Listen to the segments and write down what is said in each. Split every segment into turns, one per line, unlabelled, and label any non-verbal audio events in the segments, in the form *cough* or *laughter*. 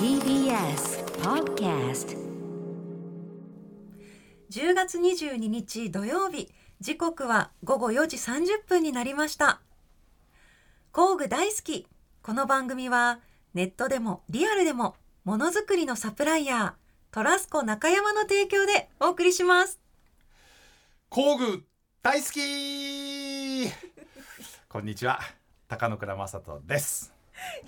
TBS Podcast
10月22日土曜日時刻は午後4時30分になりました。工具大好き。この番組はネットでもリアルでもものづくりのサプライヤートラスコ中山の提供でお送りします。
工具大好き。こんにちは。高野倉正人です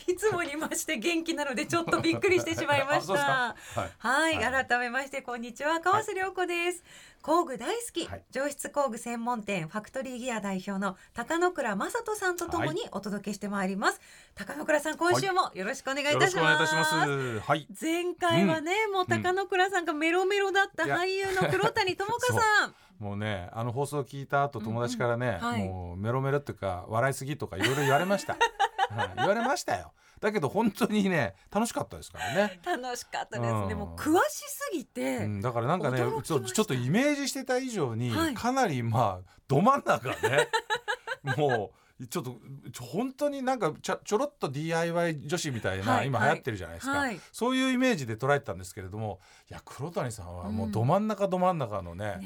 いつもにまして元気なのでちょっとびっくりしてしまいました。*laughs*
か。はい。
はい、
はい。
改めましてこんにちは。川瀬良子です、工具大好き、
はい。
上質工具専門店ファクトリーギア代表の高野倉正人さんとともにお届けしてまいります、高野倉さん今週もよろしくお願いいたします,、
はい。
前回はね、もう高野倉さんがメロメロだった俳優の黒谷友香さん。
もうねあの放送を聞いた後友達からね、
うんうんはい。
もうメロメロっていうか笑いすぎとかいろいろ言われました、はい、言われましたよ。だけど本当にね楽しかったですからね。
楽しかったです。ね
うん。
もう詳しすぎて、
うん、だからなんかねちょっとイメージしてた以上に、
はい。
かなりまあど真ん中ね。*laughs* もうちょっと本当になんかちょちょろっと DIY 女子みたいな、
はい
今流行ってるじゃないですか、
はい。
そういうイメージで捉えてたんですけれどもいや黒谷さんはもうど真ん中ど真ん中のね、
ね。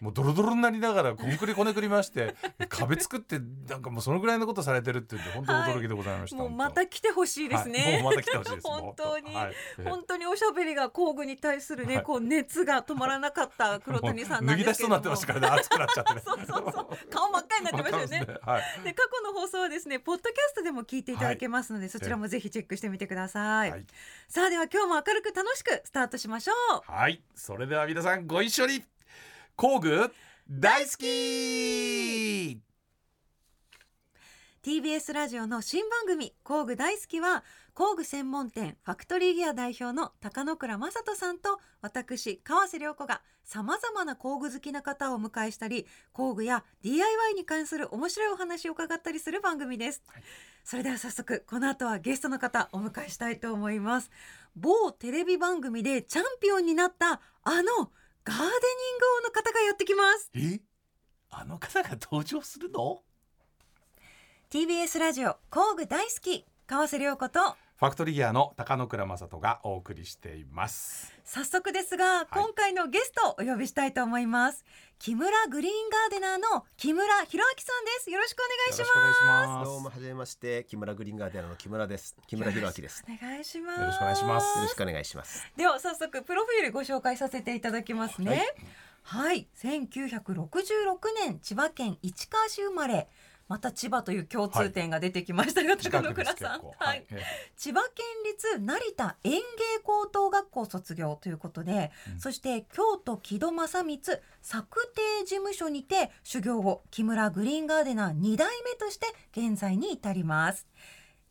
もうドロドロになりながらこんくりこねくりまして *laughs* 壁作ってなんかもうそのぐらいのことされてるって言って本当驚きでございました、
もう
本当
また来てほしいですね、
はい、もうまた来てほしいです。*laughs*
本当。に、
はい。
本当におしゃべりが工具に対するね、
はい。
こう熱が止まらなかった黒谷さんなん
脱ぎ出し
ですけれども。
そうになってましたからね。熱くなっちゃってね
そうそうそう。*laughs* 顔真っ赤になってましたよね。
はい。
で過去の放送はですねポッドキャストでも聞いていただけますので、そちらもぜひチェックしてみてください、
はい。
さあでは今日も明るく楽しくスタートしましょう。
はい、それでは皆さんご一緒に。工具大好き。
TBS ラジオの新番組工具大好きは工具専門店ファクトリーギア代表の高野倉正人さんと私川瀬良子がさまざまな工具好きな方をお迎えしたり工具や DIY に関する面白いお話を伺ったりする番組です、それでは早速この後はゲストの方お迎えしたいと思います。某テレビ番組でチャンピオンになったあのガーデニング王の方がやってきます。
え？あの方が登場するの
？TBS ラジオ工具大好き川瀬良子と
ファクトリーギアの高野倉正人がお送りしています。
早速ですが、今回のゲストをお呼びしたいと思います。木村グリーンガーデナーの木村博明さんです。よろしくお願いし
よ
ます。
ろしくお願いします。
どうもはじめまして。木村グリーンガーデナーの木村です。木村博明です
お願いします。
よろしくお願いします。
よろしくお願いします。
では早速プロフィールご紹介させていただきますね。はい、1966年千葉県市川市生まれまた千葉という共通点が出てきましたが、高
近
野倉さん。
構。
はい、
え
千葉県立成田園芸高等学校卒業ということで、そして京都木戸正光作庭事務所にて修行後木村グリーンガーデナー2代目として現在に至ります。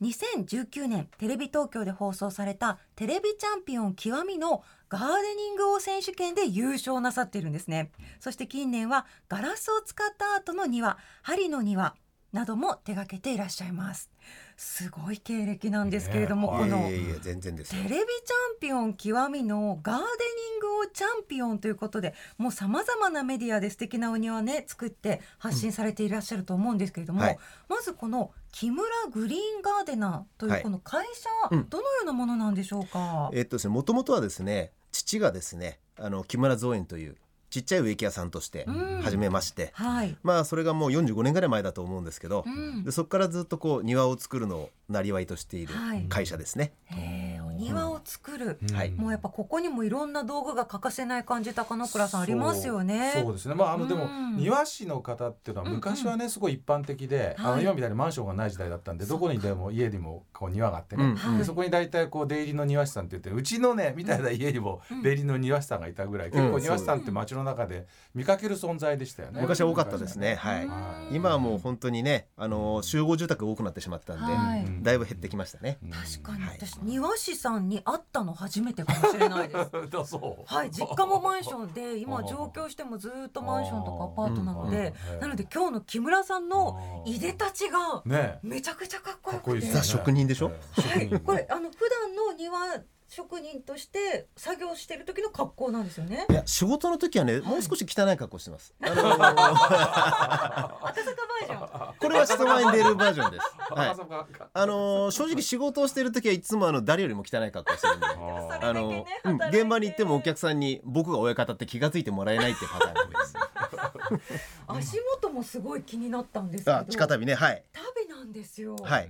2019年テレビ東京で放送されたテレビチャンピオン極みのガーデニング王選手権で優勝なさっているんですね。そして近年はガラスを使ったアートの庭針の庭なども手掛けていらっしゃいます。すごい経歴なんですけれども、
ね
このテレビチャンピオン極みのガーデニングをチャンピオンということでもうさまざまなメディアで素敵なお庭ね作って発信されていらっしゃると思うんですけれども、
はい。
まずこの木村グリーンガーデナーという
はい。
この会社、
うん。
どのようなものなんでしょうか、
えっとですねもともとはですね父がですねあの木村造園というちっちゃい植木屋さんとして
うん。
始めまして、
はい、
まあそれがもう45年ぐらい前だと思うんですけど、
うん。
でそこからずっとこう庭を作るのをなりわいとしている
はい。
会社ですね、
へー。お庭を作る、
うん。
はい。
もうやっぱここにもいろんな道具が欠かせない感じ高野倉さんありますよね。
そうそうですね。まああのでも
うん
庭師の方っていうのは昔はねすごい一般的で、あ
はい。
の今みたいにマンションがない時代だったんで、どこにでも家にもこう庭があってね。でそこに大体こう出入りの庭師さんって言ってうちのねみたいな家にも出入りの庭師さんがいたぐらい、結構庭師さんって街の中で見かける存在でしたよね。
昔は多かったですね。はい、
はい
今はもう本当にねあの集合住宅が多くなってしまったんで、だいぶ減ってきましたね、
確かに。
はい。
私庭師さんに会ったの初めてかもしれないです。*laughs*
だそう。
はい、実家もマンションで今上京してもずっとマンションとかアパートなので
うん
なので今日の木村さんのいでたちが
ね
めちゃくちゃかっこ
か
よくて
っこいいですね。
ザ職人でしょ？
ええ職人。
これあの普段の庭職人として作業してる時の格好なんですよね
いや仕事の時はね、もう少し汚い格好してます。あの *laughs* ー
赤坂バージョン
これは人前に出るバージョンです。*laughs* はい
あ。
のー正直仕事をしてる時はいつもあの誰よりも汚い格好してるんで。
あ
あの
だけね
うん現場に行ってもお客さんに僕が親方って気が付いてもらえないっていうパターンが多いです。*laughs*
足元もすごい気になったんですけど
あ、地下足袋ね、はい、
足袋なんですよ、
はい。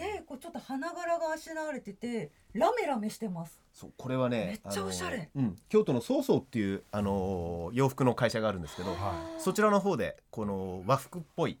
でこうちょっと花柄があしらわれててラメラメしてます。
そうこれはね、
めっちゃおしゃれ。
あのーうん、京都の曹操っていうあのー洋服の会社があるんですけど、
は
そちらの方でこの和服っぽい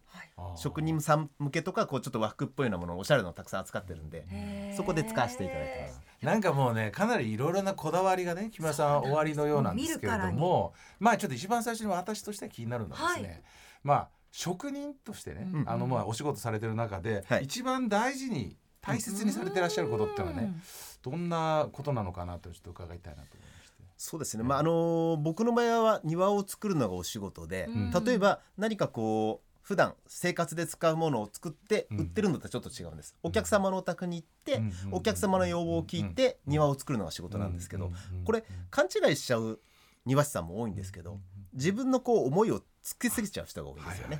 職人さん向けとかこうちょっと和服っぽいようなものおしゃれなのをたくさん扱ってるんで、
へー。
そこで使わせていただいてます。
なんかもうねかなりいろいろなこだわりがね木村さんおありのようなんですけれどもまあちょっと一番最初に私としては気になるのはですね、
はい。
まあ職人としてね、
うん
あのまあお仕事されてる中で、
はい。
一番大事に大切にされてらっしゃることっていうのはね、どんなことなのかなとちょっと伺いたいなと思いまして。
そうですね、まああのー僕の場合は庭を作るのがお仕事で、
うん。
例えば何かこう普段生活で使うものを作って
うん。
売ってるのとはちょっと違うんです、お客様のお宅に行って、
うん
お客様の要望を聞いて庭を作るのが仕事なんですけど、これ勘違いしちゃう庭師さんも多いんですけど、自分のこう思いをつけすぎちゃう人が多いんですよね。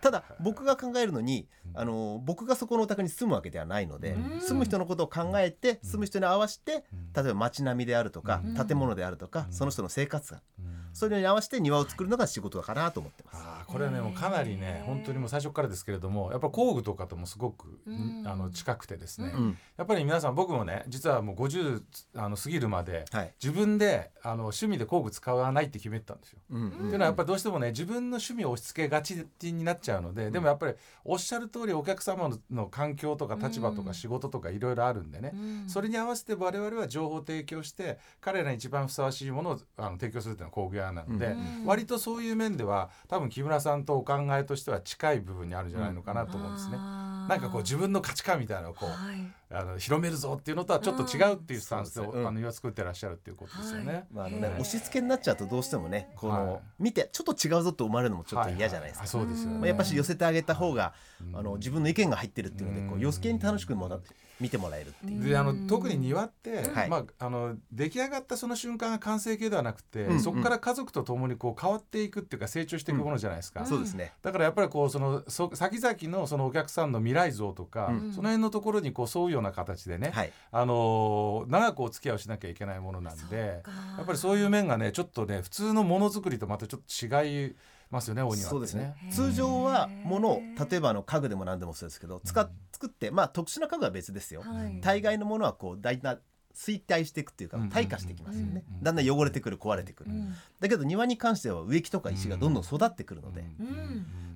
ただ僕が考えるのに、あの僕がそこのお宅に住むわけではないので、
うん。
住む人のことを考えて住む人に合わせて
うん。
例えば街並みであるとか、
うん。
建物であるとか、
うん。
その人の生活感、
うん
それに合わせて庭を作るのが仕事かなと思ってます。
あーこれはねもうかなりね本当にもう最初からですけれどもやっぱ工具とかともすごく、
うん。
あの近くてですね、
うん。
やっぱり皆さん僕もね実はもう50あの過ぎるまで
はい。
自分であの趣味で工具使わないって決めてたんですよ。
うん
っていうのはやっぱりどうしてもね自分の趣味を押し付けがちになっちゃうので、でもやっぱりおっしゃる通りお客様のの環境とか立場と
うん。
か仕事とかいろいろあるんでね、それに合わせて我々は情報を提供して彼らに一番ふさわしいものをあの提供するっていうのは工具屋なので、
うん
割とそういう面では多分木村さんとお考えとしては近い部分にあるんじゃないのかなと思うんですね。なんかこう自分の価値観みたいなのをこう、
はい。
あの広めるぞっていうのとはちょっと違うっていうスタンスで、
うん。
あの庭作ってらっしゃるっていうことですよね。
まああのね押し付けになっちゃうとどうしてもねこの、
はい
見てちょっと違うぞと思われるのもちょっと嫌じゃないですか。
ははあそうですよね。
まあ、やっぱし寄せてあげた方が、
うん。
あの自分の意見が入ってるっていうのでこ
う
うん余計に楽しくもら見てもらえるっていう。
であの特に庭って、
はい
まあ、あの出来上がったその瞬間が完成形ではなくて、
うんうん
そこから家族と共にこう変わっていくっていうか成長していくものじゃないですか。
そうですね。
だからやっぱりこうそのそ先々のそのお客さんの未来像とか、
うん
その辺のところにこう沿うような形でね、
はい。
あのー長くお付き合いをしなきゃいけないものなんでやっぱりそういう面がねちょっとね普通のものづくりとまたちょっと違いますよねお庭ってね。
そうですね。通常はものを例えばあの家具でも何でもそうですけど使っ作ってまあ特殊な家具は別ですよ。
はい。
大概のものはこう大体衰退していくっていうか
うん。
退化していきますよね。
うん。
だんだん汚れてくる壊れてくる。
うん。
だけど庭に関しては植木とか石がどんどん育ってくるので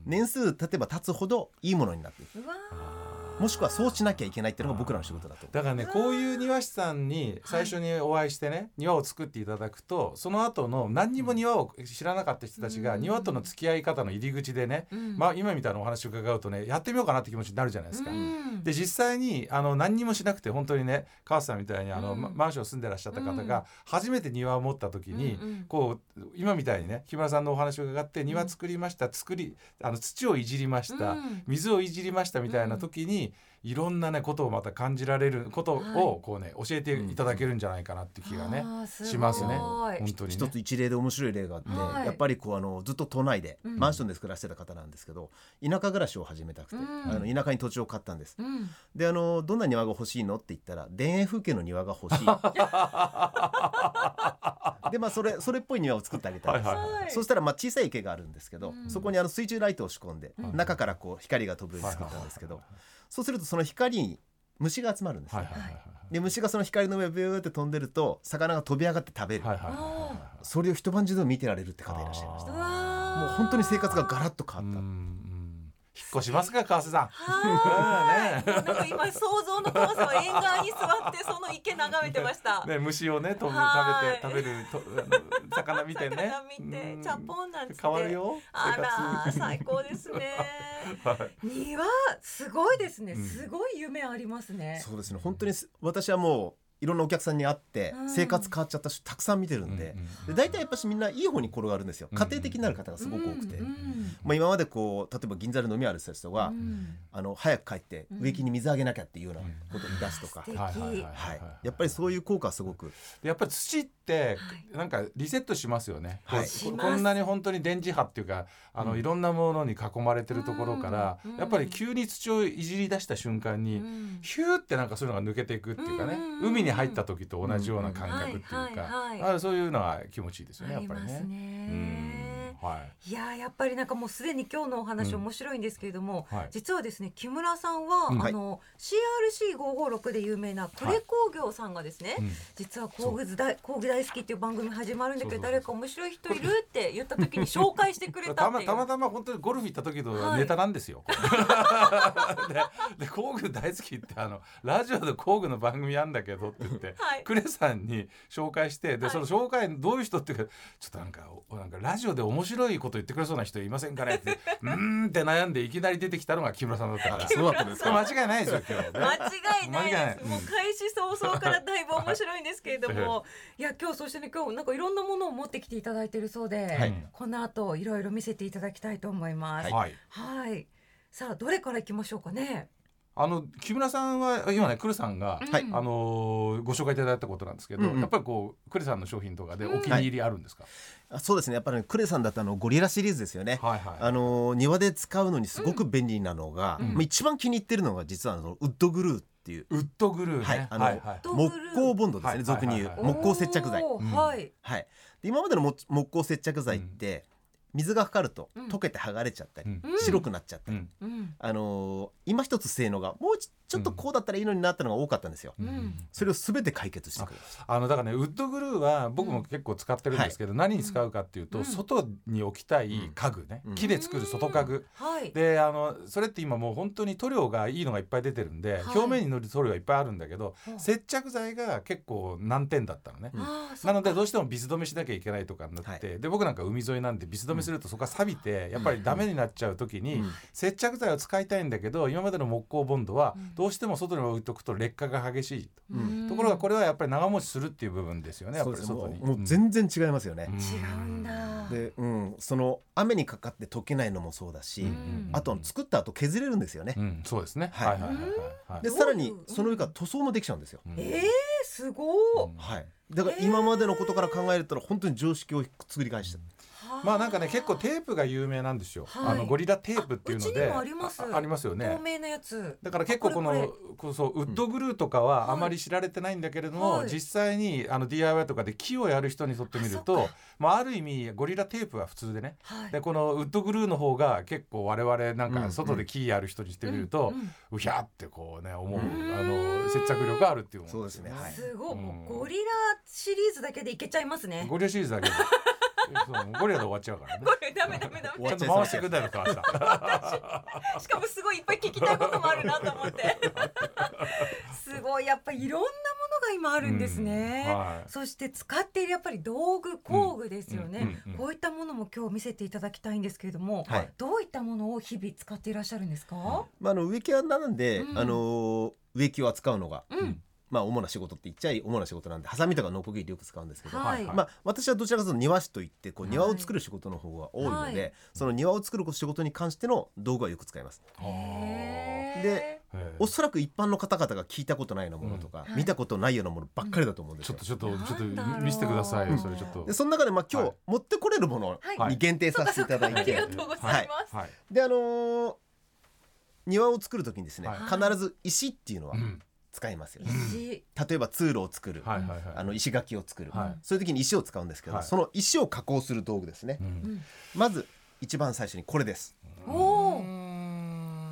年数例えば経つほどいいものになっていく。
うわ
もしくはそうしなきゃいけないっていうのが僕らの仕事だと。
だからねこういう庭師さんに最初にお会いしてね、庭を作っていただくとその後の何にも庭を知らなかった人たちが
うん。
庭との付き合い方の入り口でね、
うん。
まあ、今みたいなお話を伺うとねやってみようかなって気持ちになるじゃないですか。
うん。
で実際にあの何にもしなくて本当にね川瀬さんみたいにあの、
うん。
まマンション住んでらっしゃった方
うん。
が初めて庭を持った時に、
うんうん。
こう今みたいにね木村さんのお話を伺って庭作りました、作りあの土をいじりました、
うん。
水をいじりましたみたいな時に、いろんなねことをまた感じられること
はい。
をこうね教えていただけるんじゃないかなっていう気がね、しますね。本当にね。
一つ一例で面白い例があって、
はい。
やっぱりこうあのずっと都内で
うん。
マンションで暮らしてた方なんですけど、田舎暮らしを始めたくて、
うん。
あの田舎に土地を買ったんです。
うん。
であのどんな庭が欲しいのって言ったら田園風景の庭が欲しい。*laughs* でまあそれそれっぽい庭を作ってあげたんです、
はいはい
はい。
そしたらまあ小さい池があるんですけど、
うん。
そこにあの水中ライトを仕込んで、
うん。
中からこう光が飛ぶように作ったんですけど、そうするとその光に虫が集まるんですよ、
はいはいはい
で虫がその光の上をビューって飛んでると魚が飛び上がって食べる、
はいはいはいはい。はい
それを一晩中でも見てられるって方いらっしゃいました。もう本当に生活がガラッと変わった、
引っ越しますか川瀬さん。
はい。なんか今想像の川さは縁側に座ってその池眺めてました。
ね虫をね飛ぶ
はい
食べて食べるとあの魚見てね。
魚見て
うん
チャポンなんつ。
変わるよ
あ
生
ら
活。
最高ですね。*laughs*
はい
庭すごいですね。
うん
すごい夢ありますね。
そうですね本当にす私はもういろんなお客さんに会って
うん。
生活変わっちゃった人たくさん見てるんで,、で大体やっぱしみんないい方に転がるんですよ。
うん
家庭的になる方がすごく多くて、
うんうん
まあ、今までこう例えば銀座で飲み歩いてた人が、
うん。
あの早く帰って
うん。
植木に水あげなきゃっていうようなことを言い出すとか、
はいはいはい
はい、やっぱりそういう効果はすごく。
でやっぱり土ってなんかリセットしますよね、
はい。
こんなに本当に電磁波っていうかあの、
うん
いろんなものに囲まれてるところから、
うん
やっぱり急に土をいじり出した瞬間に、
うん。
ヒューってなんかそういうのが抜けていくっていうかね、
うん。
海に入った時と同じような感覚っていうか、そういうのは気持ちいいですよねやっぱりね。はい。
いやーやっぱりなんかもうすでに今日のお話
うん。
面白いんですけれども、
はい。
実はですね木村さんは、
うん。
あの CRC556 で有名な呉工業さんがですね、
うん。
実は工具大工具大好きっていう番組始まるんだけど誰か面白い人いるって言った時に紹介してくれた
たま *laughs* たまたま本当にゴルフ行った時の
はい。
ネタなんですよ。でで工具大好きってあのラジオで工具の番組やんだけどって言って、*laughs*
はい。
クレさんに紹介してで、
はい。
その紹介どういう人っていうかちょっとなんかおなんかラジオで面白いこと言ってくれそうな人いませんかね？ってうーんって悩んでいきなり出てきたのが木村さんだったから。
そうだったんです
間違いないですよ今日ね。*laughs*
間違いないです
間違いない
もう開始早々からだいぶ面白いんですけれどもいや今日そしてね今日なんかいろんなものを持ってきていただいてるそうで、
はい
この後いろいろ見せていただきたいと思います。
はい。
はい。さあどれからいきましょうかね？
あの木村さんは今ねクルさんが、
はい。
うん
あのーご紹介いただいたことなんですけど、
うんうん。
やっぱりこうクレさんの商品とかでお気に入りあるんですか？
あそうですね。やっぱり、ね、クレさんだったあのゴリラシリーズですよね、
はいはい。
あの庭で使うのにすごく便利なのが、
うん。
まあ一番気に入ってるのが実はあのウッドグルーっていう。
ウッドグルーね。
はい。あの
ッド
木工ボンドですね、
はい
俗に言う、
はい。はいはい
木工接着剤、
はい。
はい、で今までのも木工接着剤って、水がかかると
うん。
溶けて剥がれちゃったり、
うん。
うん
白くなっちゃったり、
うん。
うん。
あのー今一つ性能がもうちちょっとこうだったらいいのになったのが多かったんですよ、
うん。
それを全て解決してくれる。
あのだからねウッドグルーは僕も結構使ってるんですけど、何に使うかっていうと、
うん。
外に置きたい家具ね、
うん。
木で作る外家具。
はい。
であのそれって今もう本当に塗料がいいのがいっぱい出てるんで、
はい。
表面に塗る塗料がいっぱいあるんだけど、接着剤が結構難点だったのね。なのでどうしてもビス止めしなきゃいけないとかになって、で僕なんか海沿いなんでビス止めするとそこが錆びて、やっぱりダメになっちゃう時に、
うん。
接着剤を使いたいんだけど今までの木工ボンドは
うん
どうしても外に置いとくと劣化が激しい、
うん。
ところがこれはやっぱり長持ちするっていう部分ですよねやっぱり外に。
うもう全然違いますよね、
うん。
違うんだ。
で、うん、その雨にかかって溶けないのもそうだし、
うん。
あと作った後削れるんですよね、
うん、そうですね。
はい。
はいはいはい
でさらにその上から塗装もできちゃうんですよ、
うん。
えー、すごい。
うん
はい、だから今までのことから考えると本当に常識を作り返して
まあなんかね結構テープが有名なんですよ。
はい。
あのゴリラテープっていうので。
あうちにもあります。
あありますよね。
透。明なやつ。
だから結構こ
あこれ。
のこうそうウッドグルーとかは
はい。
あまり知られてないんだけれども、
はい。
実際にあの DIY とかで木をやる人にとってみるとまあ、ある意味ゴリラテープは普通でね。
はい。
でこのウッドグルーの方が結構我々なん
うん
か外で木やる人にしてみると、
うんうん。
うひゃーってこうね思う、
うん。
あの接着力があるっていうもの
そうですね。はい。
すごい、ゴリラシリーズだけでいけちゃいますね。
ゴリラシリーズだけゴリラで終わっちゃうからね。
これダメダメダメ。
ちゃい
ちゃんと回してくんだよ川下
しかもすごいいっぱい聞きたいこともあるなと思って。すごいやっぱりいろんなものが今あるんですね。
うんはい。
そして使っているやっぱり道具工具ですよね、
うんうんうん。
こういったものも今日見せていただきたいんですけれども、
はい。
どういったものを日々使っていらっしゃるんですか、
まあ、あの植木屋なんで、
うん。
あの植木を扱うのが、
うん
まあ、主な仕事って言っちゃい主な仕事なんでハサミとかノコギリよく使うんですけど、
はい。
はい。
まあ、私はどちらかというと庭師といってこう
はい
庭を作る仕事の方が多いので、
はい。
その庭を作る仕事に関しての道具はよく使います。でおそらく一般の方々が聞いたことないようなものとか、
うん
見たことないようなものばっかりだと思うんですよ。
ちょっと。ちょっとちょっと見せてくださいよそれちょっと。
でその中でまあ今日
はい。
持ってこれるもの
はい。
に限定させていただいて、
そうかそうかありがとうございます、
はい。
であのー庭を作る時にですね、
はい。
必ず石っていうのは
うん
使いますよね。
石。
例えば通路を作る、
はいはいはい。
あの石垣を作る、
はい。
そういう時に石を使うんですけど、
はい。
その石を加工する道具ですね、
うん。
まず一番最初にこれです。
おお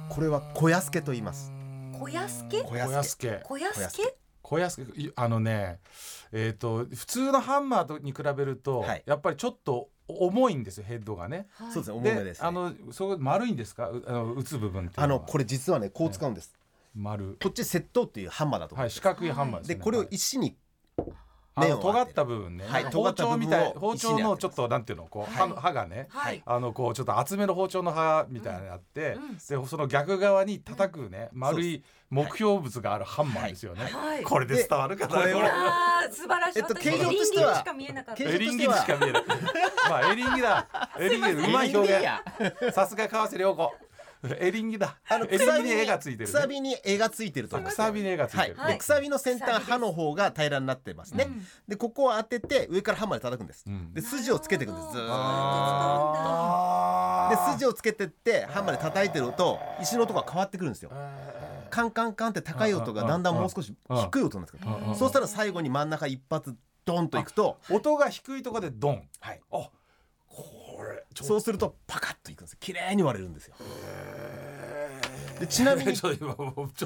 これは小屋助と言います。
小屋助？
小屋助。
小屋助。
小屋助？いあのねえっ、と普通のハンマーとに比べると、
はい。
やっぱりちょっと重いんですよヘッドがね。
はい。
そうですね重め
で
ですね。
あのそう丸いんですか？うあの打つ部分っていう
あ
の
これ実はねこう使うんです、
丸
こっち窃盗っていうハンマーだと思
はい四角いハンマーです、ね。
でこれを
はい
石に
あの尖った部分ね、
はい
包丁みたい包丁のちょっとなんていうのこう、刃の刃がね、
はい
あのこうちょっと厚めの包丁の刃みたいなのがあって、
うん
でその逆側に叩くね、丸い目標物があるハンマーですよね。
はい
これで伝わるかな。
でこれを
素晴らしい。
えっと
私
形状と
エリン
しては
ギしか見えなかった。
形
エリンギにしか見えない。まあエリンギだ。エリンギう *laughs* まい表現。さすが川瀬良子。*laughs* エリンギだ。
あの
エリンギに絵がついてる、
くさ
ね。
びに絵がついてると
くさびに絵がついてる。
はい、でくさびの先端刃の方が平らになってますね、
うん。
でここを当てて上からハンマーで叩くんです、
うん。
で筋をつけていくんです。ずーっで筋をつけてってハンマーで叩いてると石の音が変わってくるんですよ。カンカンカンって高い音がだんだんもう少し低い音なんですけど。そうしたら最後に真ん中一発ドンといくと
音が低いところでドン。
はい。
あ、
そうするとパカッといくんです綺麗に割れるんですよ。でちなみに *laughs*
ちょっ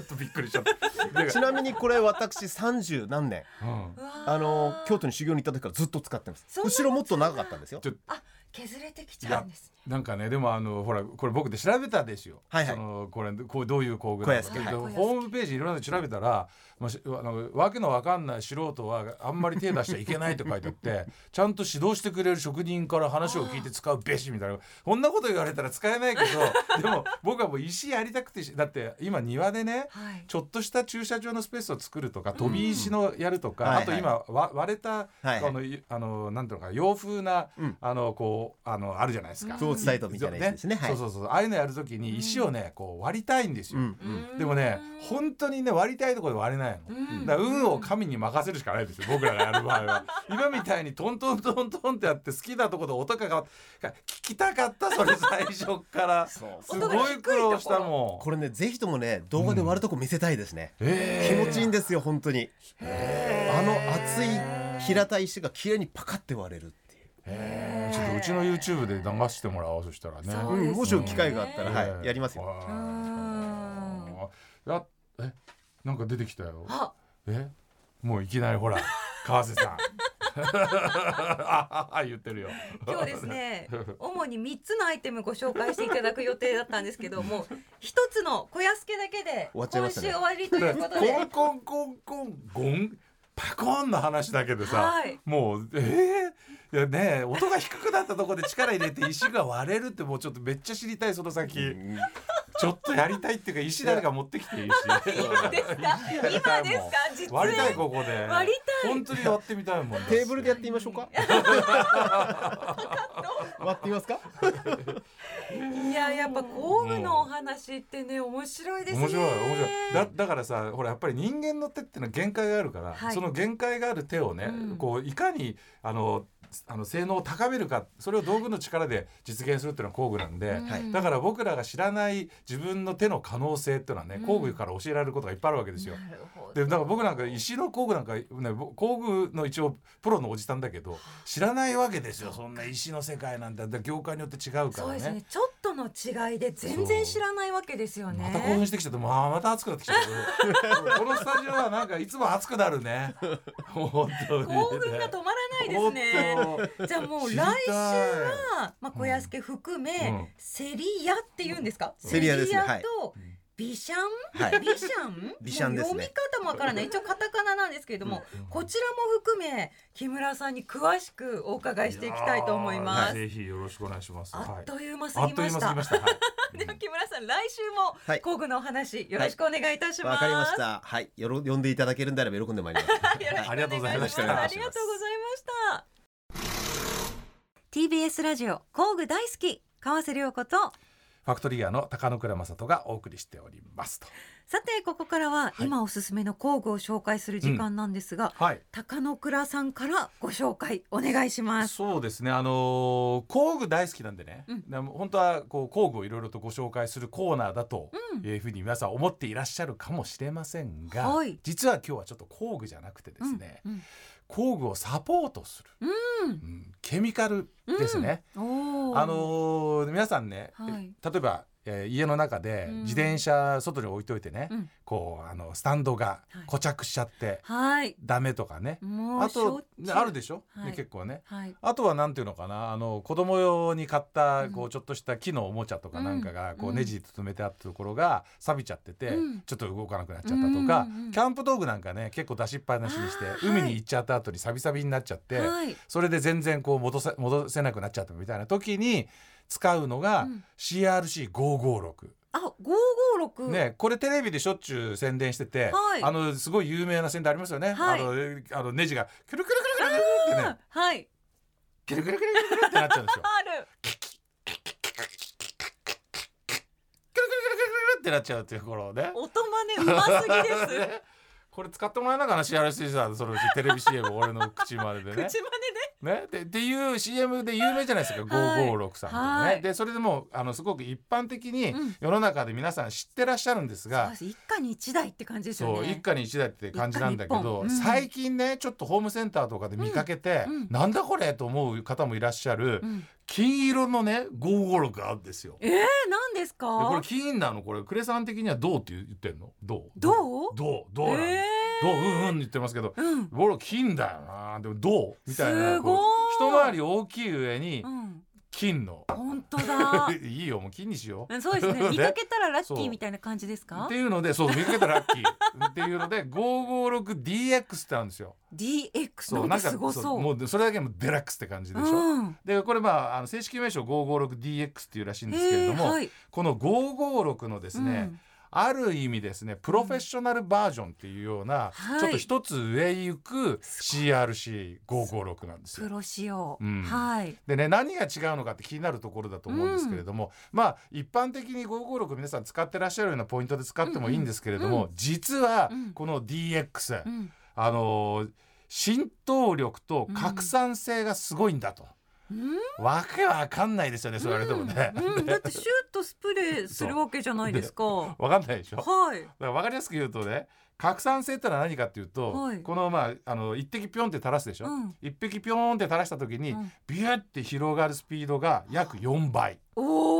とびっくりしちゃった。*laughs*
ちなみにこれ私30何年
うん。
あの京都に修行に行った時からずっと使ってます。後ろもっと長かったんですよ。
あ削れてきちゃうんですね。
なんかねでもあのほらこれ僕で調べたですよ。
はいはい。
そのこれこうどういう工具なのか。
はい。
でホームページいろいろ調べたら、まあ、しあのわけのわかんない素人はあんまり手出しちゃいけないと書いてあって *laughs* ちゃんと指導してくれる職人から話を聞いて使うべしみたいな。こんなこと言われたら使えないけど *laughs* でも僕はもう石やりたくてしだって今庭でね
はい。
ちょっとした駐車場のスペースを作るとか飛び石のやるとか、
はい
あと今わ割れた、
はいはい。
あのいあのなんていうのかな洋風な、
うん。
あのこうあのあるじゃないですか。
ーツサイトみたいなやつですね。はい。
そうそうそう。ああいうのやるときに石をねこう割りたいんですよ。
うん。
うん。
でもね本当にね割りたいところで割れないの。
うん。
だから運を神に任せるしかないですよ僕らがやる場合は。*laughs* 今みたいにトントントントンってやって好きなところで音が変わって聞きたかったそれ最初から。すごい苦労したもん。
これねぜひともね動画で割るとこ見せたいですね、
え。
気持ちいいんですよ本当に。あの熱い平たい石が綺麗にパカって割れる
ちょっとうちの YouTube で流してもらおうそしたらね。
ね。
うんもし機会があったら、
え
はい、やりますよ。
やえなんか出てきたよ。
あ
えもういきなりほら *laughs* 川瀬さん。あ *laughs* あ言ってるよ。
今日ですね *laughs* 主に3つのアイテムご紹介していただく予定だったんですけども一つの小安家だけで今週終わりということ
コ
で
ンコンコンコンゴン？パコンの話だけでさ、
はい。
もうえー、いやね音が低くなったところで力入れて石が割れるってもうちょっとめっちゃ知りたいその先、
うん
ちょっとやりたいっていうか石誰か持ってきてい *laughs* いし
今ですか？今ですか？実演。
割りたいここで。
割りたい。
本当にやってみたいもん
テーブルでやってみましょうか？*laughs* 割ってみますか？
いややっぱ工具のお話ってね面白いですね。
面白い面白い。だだからさほらやっぱり人間の手っていうのは限界があるから、
はい。
その限界がある手をね、
うん。
こういかにあのあの性能を高めるかそれを道具の力で実現するっていうのは工具なんで、
うん。
だから僕らが知らない自分の手の可能性っていうのはね、
うん。
工具から教えられることがいっぱいあるわけですよ。でだから僕なんか石の工具なんか、ね、僕工具の一応プロのおじさんだけど知らないわけですよ。そんな石の世界なんて業界によって違うから
そうです
ね。
ねちょっとの違いで全然知らないわけですよね。
また興奮してきちゃってまあまた暑くなってきちゃった *laughs* このスタジオはなんかいつも暑くなるね。*laughs*
興奮が止まらないですね。じゃあもう来週は、まあ、小安家含め、
うん。
セリヤって言うんですか？
セリヤですね。
セリヤとビシャン、
はい。
ビシャン
ビシャンですね。
読み方もわからない。一応カタカナなんですけれども、こちらも含め木村さんに詳しくお伺いしていきたいと思います、
ぜひよろしくお願いします。
あっという間す
はい、あっという
ぎました
間すぎました、はい。*laughs*
では木村さん来週も
はい。
工具のお話よろしくお願いいたします、
わかりました。はい。よろ呼んでいただけるんであれば喜んでまいります。*laughs*
ありがとうございました。
ありがとうございました。TBS ラジオ工具大好き川瀬良子と
ファクトリーヤーの高野倉正人がお送りしておりますと。
さてここからは今おすすめの工具を紹介する時間なんですが、
はい。
高野倉さんからご紹介お願いします。
そうですね。あのー工具大好きなんでね、
うん。
でも本当はこう工具をいろいろとご紹介するコーナーだと
うん。
いうふうに皆さん思っていらっしゃるかもしれませんが、
はい。
実は今日はちょっと工具じゃなくてですね、
うん
工具をサポートする、
うん。
うん。ケミカルですね。あのー皆さんね、
はい。
例えばえー家の中で
うん。
自転車外に置いといてね、
うん。
こうあのスタンドが
はい。
固着しちゃって
はい。
ダメとかね、
もう
あとあるでしょ、
はい。
ね結構ね。
はい。
あとはなんていうのかな？あの子供用に買った
うん。
こうちょっとした木のおもちゃとかなんかがこ
う
うんネジで留めてあったところが錆びちゃってて
うん。
ちょっと動かなくなっちゃったとかキャンプ道具なんかね結構出しっぱなしにして海に行っちゃった後にサビサビになっちゃって
はい。
それで全然こう戻せ戻せなくなっちゃったみたいな時に使うのが
うん
CRC556。
あ五五六
ね、これテレビでしょっちゅう宣伝してて、
はい
あのすごい有名な宣伝ありますよね、
はい
あのえあのネジがくるくるくるくるってね
はい
くるくるくるくるってなっちゃうんですよ。*laughs*
ある
くるくるくるくるくるってなっちゃうっていうところをね。
音真似うますぎです
ねこれ使ってもらえなかな CRC さんそのうちテレビ CM 俺の口まででね
口。真
ね、でっていう CM で有名じゃないですか、
はい。
556さんとかね。
はい。
でそれでもあのすごく一般的に
うん。
世の中で皆さん知ってらっしゃるんですが、
似そう一家に一台って感じですよね。
そう一家に一台って感じなんだけど、
うん。
最近ねちょっとホームセンターとかで見かけて、
うん。うん。
なんだこれと思う方もいらっしゃる、
うん。
金色のね556があるんですよ。
えー、何ですか？
でこれ金なの？これクレさん的にはどうって言ってんの？どう？
どう？
どう？どうなんだ？
え
どう？うんうん言ってますけど
ー、うん。
俺金だよな。でもどう？みたいな。一回り大きい上に
うん。
金の。
本当だ。*laughs*
いいよ。もう金にしよう。
そうですね。見かけたらラッキ
そう。
ーみたいな感じですか？
っていうのでそう見かけたらラッキー。っていうので 556DX ってあるんですよ。
DX なんかすごそう。
もうそれだけもうデラックスって感じでしょ？
うん。
でこれまああの正式名称 556DX っていうらしいんですけれども、
はい。
この556のですね、
うん
ある意味ですねプロフェッショナルバージョンっていうような、
はい。
ちょっと一つ上行く CRC556 なんですよ。
プ。ロ仕様、
うん。
はい。
でね何が違うのかって気になるところだと思うんですけれども、まあ一般的に556皆さん使ってらっしゃるようなポイントで使ってもいいんですけれども、
うん。うん
実は
うん。
この DX、
うん。
あのー浸透力と拡散性がすごいんだと。
うん？
わけわかんないですよねそう言われてもね。
うんうん。だってシュートスプレーするわけじゃないですか。は
わかんないでしょ？
い
だから分かりやすく言うとね拡散性ってのは何かっていうと、
はい。
このまああの一滴ピョンって垂らすでしょ、
うん。
一滴ピョンって垂らした時に、
うん。
ビューって広がるスピードが約4倍。
おー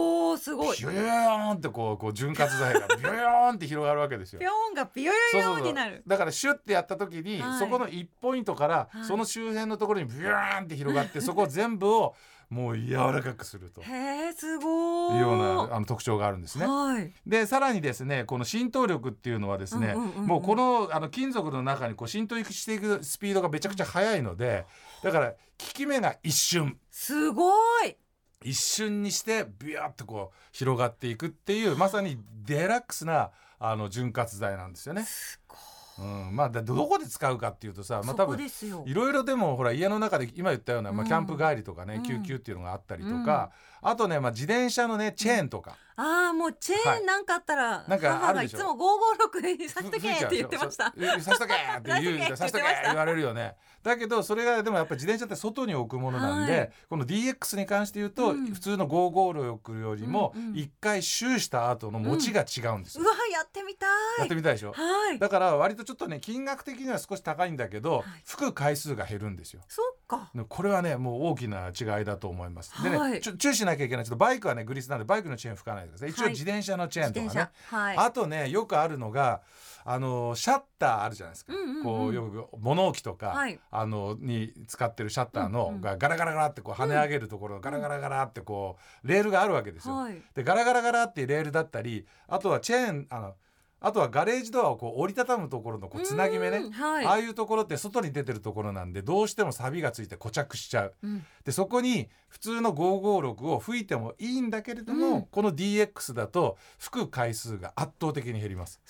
すごい。
ビューンってこうこう潤滑剤が *laughs* ビューンって広がるわけですよ。
ピョ。ンがビヨヨヨになる。
だからシュッてやった時に、
はい
そこの1ポイントから、
はい。
その周辺のところにビューンって広がって *laughs* そこ全部をもう柔らかくすると。
へえすごー。
いうようなあの特徴があるんですね。
はい。
でさらにですねこの浸透力っていうのはですね、
うんうんうんうん。
もうこのあの金属の中にこう浸透していくスピードがめちゃくちゃ速いのでだから効き目が一瞬。
すごい
一瞬にしてビューッとこう広がっていくっていうまさにデラックスなあの潤滑剤なんですよね。うん、まあだどこで使うかっていうとさ、まあ、多分いろいろでもほら家の中で今言ったような、まあ、
うん。
キャンプ帰りとかね、
うん。
救急っていうのがあったりとか、あとね、まあ、自転車のねチェーンとか、
ああもうチェ
はい。
ーンなんかあったら、
なんかあ
母
るでしょ？
がいつも556にさし *laughs* とけって言ってました。
さしとけって言うさしとけ
って言
われるよね。だけどそれがでもやっぱり自転車って外に置くものなんで、
はい。
この DX に関して言うと、
うん。
普通の556よりも一回シューした後の持ちが違うんですよ、
うわやってみたい。
やってみたいでしょ？
はい。
だから割とちょっとね金額的には少し高いんだけど、
はい。
吹く回数が減るんですよ。
そっか。
これはねもう大きな違いだと思います。でね、
はい。
ちょ注意しなきゃいけない。ちょっとバイクはねグリスなんでバイクのチェーン吹かないでください。一応
はい
自転車のチェーンとかね。
はい。
あとねよくあるのがあのシャッターあるじゃないですか。
うんうんうん。
こうよく物置とか、
はい。
あのに使ってるシャッターの、
うんうん
がガラガラガラってこう跳ね上げるところ、ガラガラガラってこうレールがあるわけですよ。
はい。
でガラガラガラっていうレールだったりあとはチェーンあのあとはガレージドアをこう折りたたむところのこうつなぎ目ね。
うんはい。
ああいうところって外に出てるところなんでどうしても錆がついて固着しちゃう。
うん。
でそこに普通の556を吹いてもいいんだけれども、
うん。
この DX だと吹く回数が圧倒的に減ります。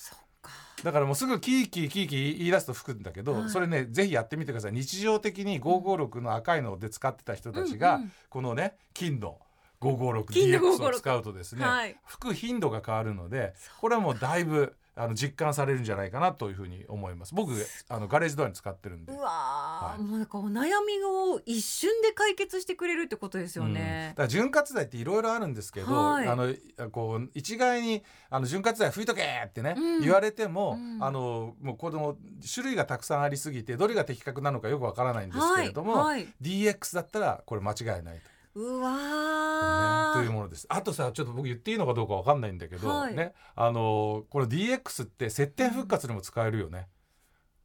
だからもうすぐキーキーキーキー言い出すと吹くんだけど、
はい。
それねぜひやってみてください。日常的に556の赤いので使ってた人たちが、
うんうん。
このね金の 556DX を
556
使うとですね、
はい。
吹く頻度が変わるのでこれはもうだいぶあの実感されるんじゃないかなというふうに思います。僕あのガレージドアに使ってるんで。
うわー、
はい。
もうなんかお悩みを一瞬で解決してくれるってことですよ
うん。だ
ね
か。ら潤滑剤っていろいろあるんですけど、
はい。
あのこう一概にあの潤滑剤吹いとけってね、
うん。
言われても、
うん。
あのもうこの種類がたくさんありすぎてどれが的確なのかよくわからないんですけれども、
はい。はい。
DX だったらこれ間違いないと。
う
ね
わー。
というものです。あとさちょっと僕言っていいのかどうかわかんないんだけど、
はい。
ねあのこの DX って設定復活にも使えるよね。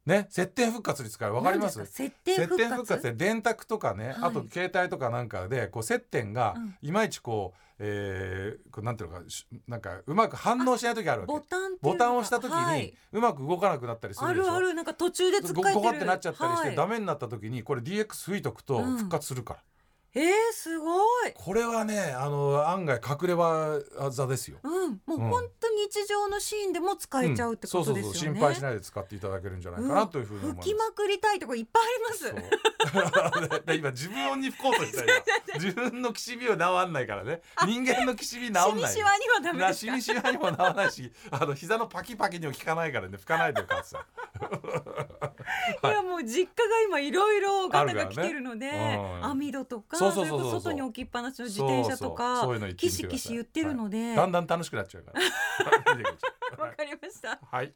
ね設定復活に使える。わかります？接点復活？で電卓とかね、
はい。
あと携帯とかなんかでこう接点が
うん。
いまいちこう、えーこうなんていうのかしなんかうまく反応しない時あるわけ。
ボタン
ボタンを押した時
はい。
にうまく動かなくなったりするでしょ、
あるある。なんか途中で使えてる。
ゴってなっちゃったりして、
はい。
ダメになった時にこれ DX 吹いとくと
うん。
復活するから、
えー、すごい。
これはねあの案外隠れ技ですよ。
うん、もう
うん。
本当に日常のシーンでも使えちゃうってことですよね。
うん。そうそうそう。心配しないで使っていただけるんじゃないかなというふうに思います。
吹きまくりたいとこいっぱいあります。
そう。*laughs* で今自分に吹こうとしたよ今。*laughs* 自分のきしみは治んないからね。人間のきしみ治んない *laughs*
しみしわにはダメ
な
ですか。
しみしわにも治らないし。あの膝のパキパキにも効かないからね。吹かないでよ母さん。
いやもう実家が今いろいろガタが来てるので、
ねうん。
網戸とか、
そうそうそう
外に置きっぱなしの自転車とか、
そうそう。そういうの言って
キシキシ言ってるので、
だんだん楽しくなっちゃうから。
わかりました。
いはい。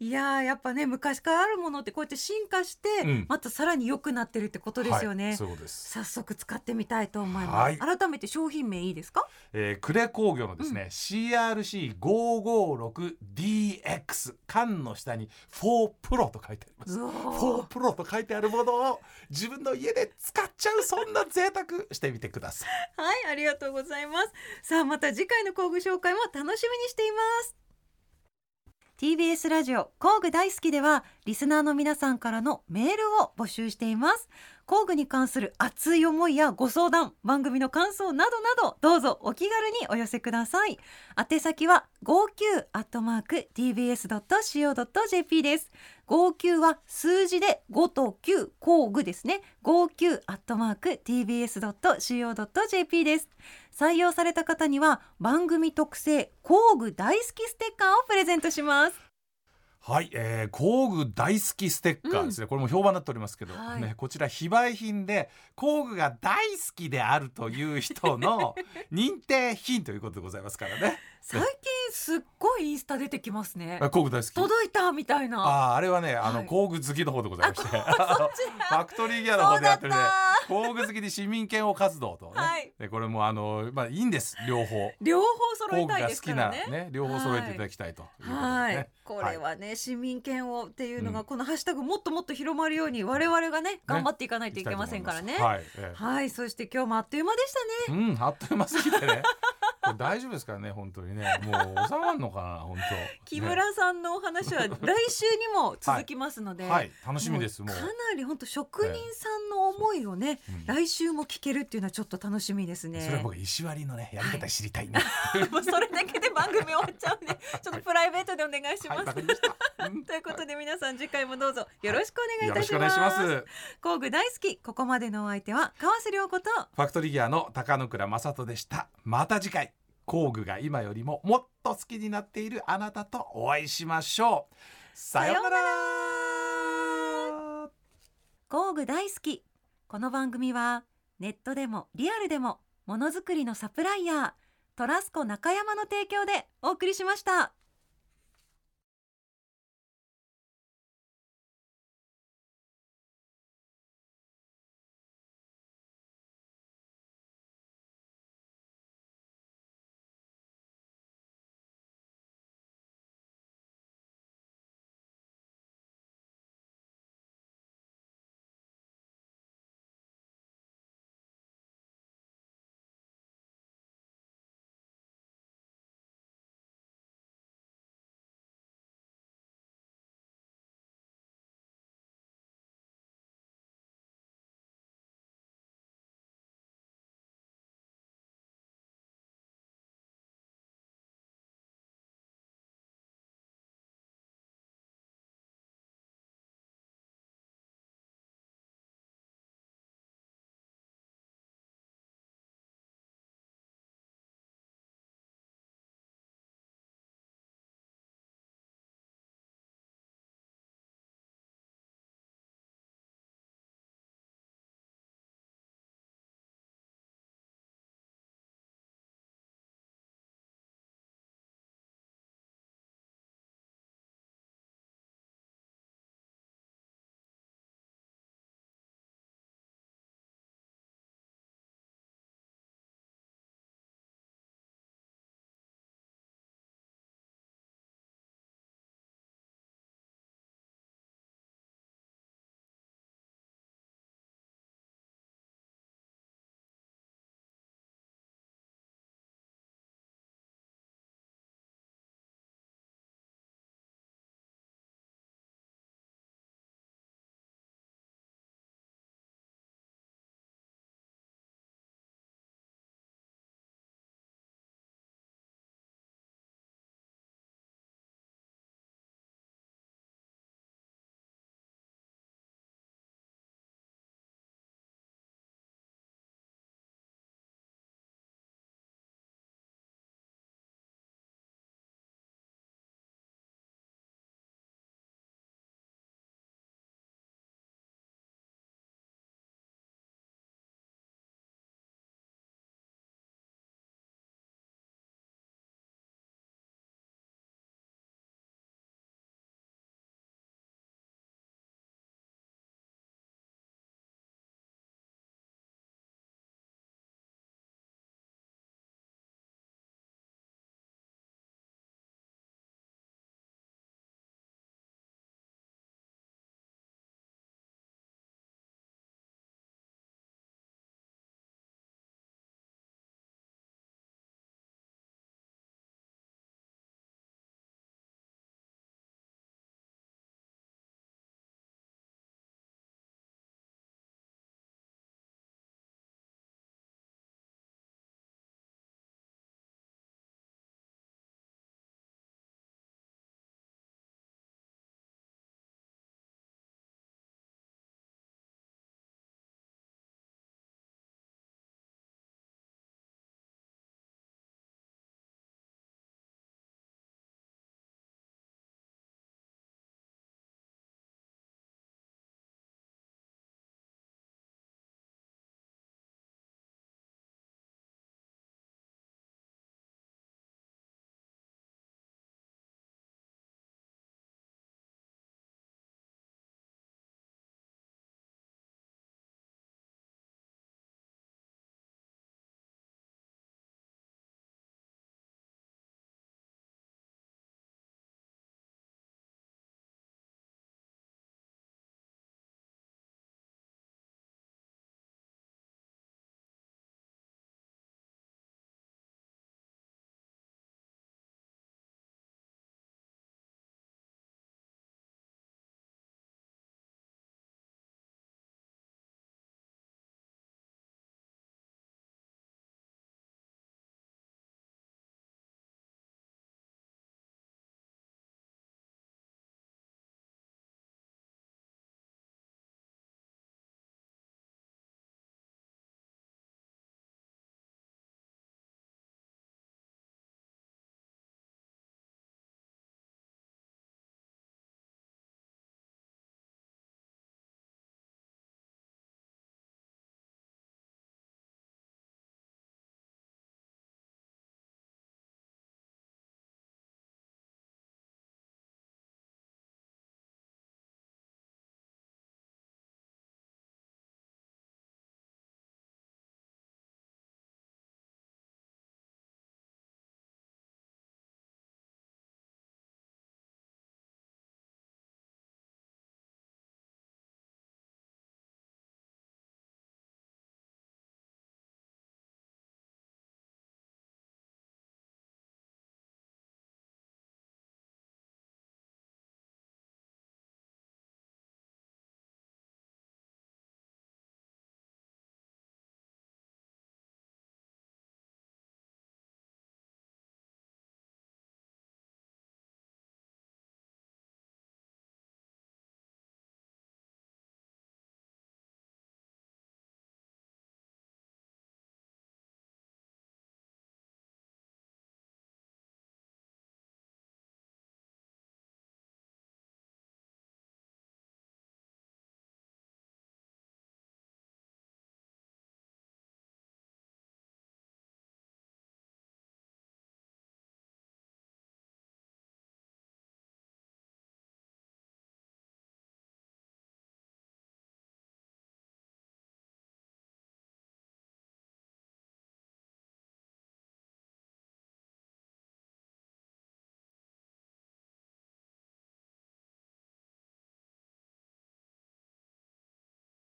いやーやっぱね昔からあるものってこうやって進化して、
うん。
またさらに良くなってるってことですよね。
はい、そうです。
早速使ってみたいと思います。
はい。
改めて商品名いいですか？
えー、呉工業のですね、CRC556DX 缶の下に4プロと書いてあります。
うわ
4
ー
プロと書いてあるものを自分の家で使っちゃうそんな贅沢してみてください
はい、ありがとうございます。さあ、また次回の工具紹介も楽しみにしています。TBS ラジオ工具大好きではリスナーの皆さんからのメールを募集しています。工具に関する熱い思いやご相談番組の感想などなどどうぞお気軽にお寄せください。宛先は 59-tbs.co.jp です。59は数字で5と9工具ですね。59-tbs.co.jp です。採用された方には番組特製工具大好きステッカーをプレゼントします。
はい、えー、工具大好きステッカーですね、これも評判になっておりますけど、
はい。
ね、こちら非売品で工具が大好きであるという人の認定品ということでございますからね
最近すっごいインスタ出てきますね。
あ工具大好き。
届いたみたいな。
あーあれはねあの、
はい。
工具好きの方でございまして。*laughs* フ
だ
ァクトリーギアの方でやってるね。
た
工具好きで市民権を活動と。ね、
はい。
でこれもあのまあいいんです両方。
両方揃
工具
えたいです
が好きな
からね
ね両方揃えていただきたいということでね、
はい、これはね、市民権をっていうのが、
うん。
このハッシュタグもっともっと広まるように我々がね頑張っていかないといけませんからね。
はい、え
はい、そして今日もあっという間でした
え
ね。
うんあっという間すぎてね大丈夫ですからね本当にね。もう収まんのかな *laughs* 本当。
木村さんのお話は来週にも続きますので、
ねはい。楽しみですもう
かなり本当職人さんの思いをね、
うん。
来週も聞けるっていうのはちょっと楽しみですね。
それは僕石割りのねやり方知りたいね、*laughs*
もうそれだけで番組終わっちゃうんで、ちょっとプライベートでお願いします。*laughs* ということで皆さん次回もどうぞよろしくお願いいた
します。
工具大好きここまでのお相手は川瀬良子と
ファクトリーギアの高野倉正人でした。また次回工具が今よりももっと好きになっているあなたとお会いしましょう。さようなら。
工具大好き。この番組はネットでもリアルでもものづくりのサプライヤートラスコ中山の提供でお送りしました。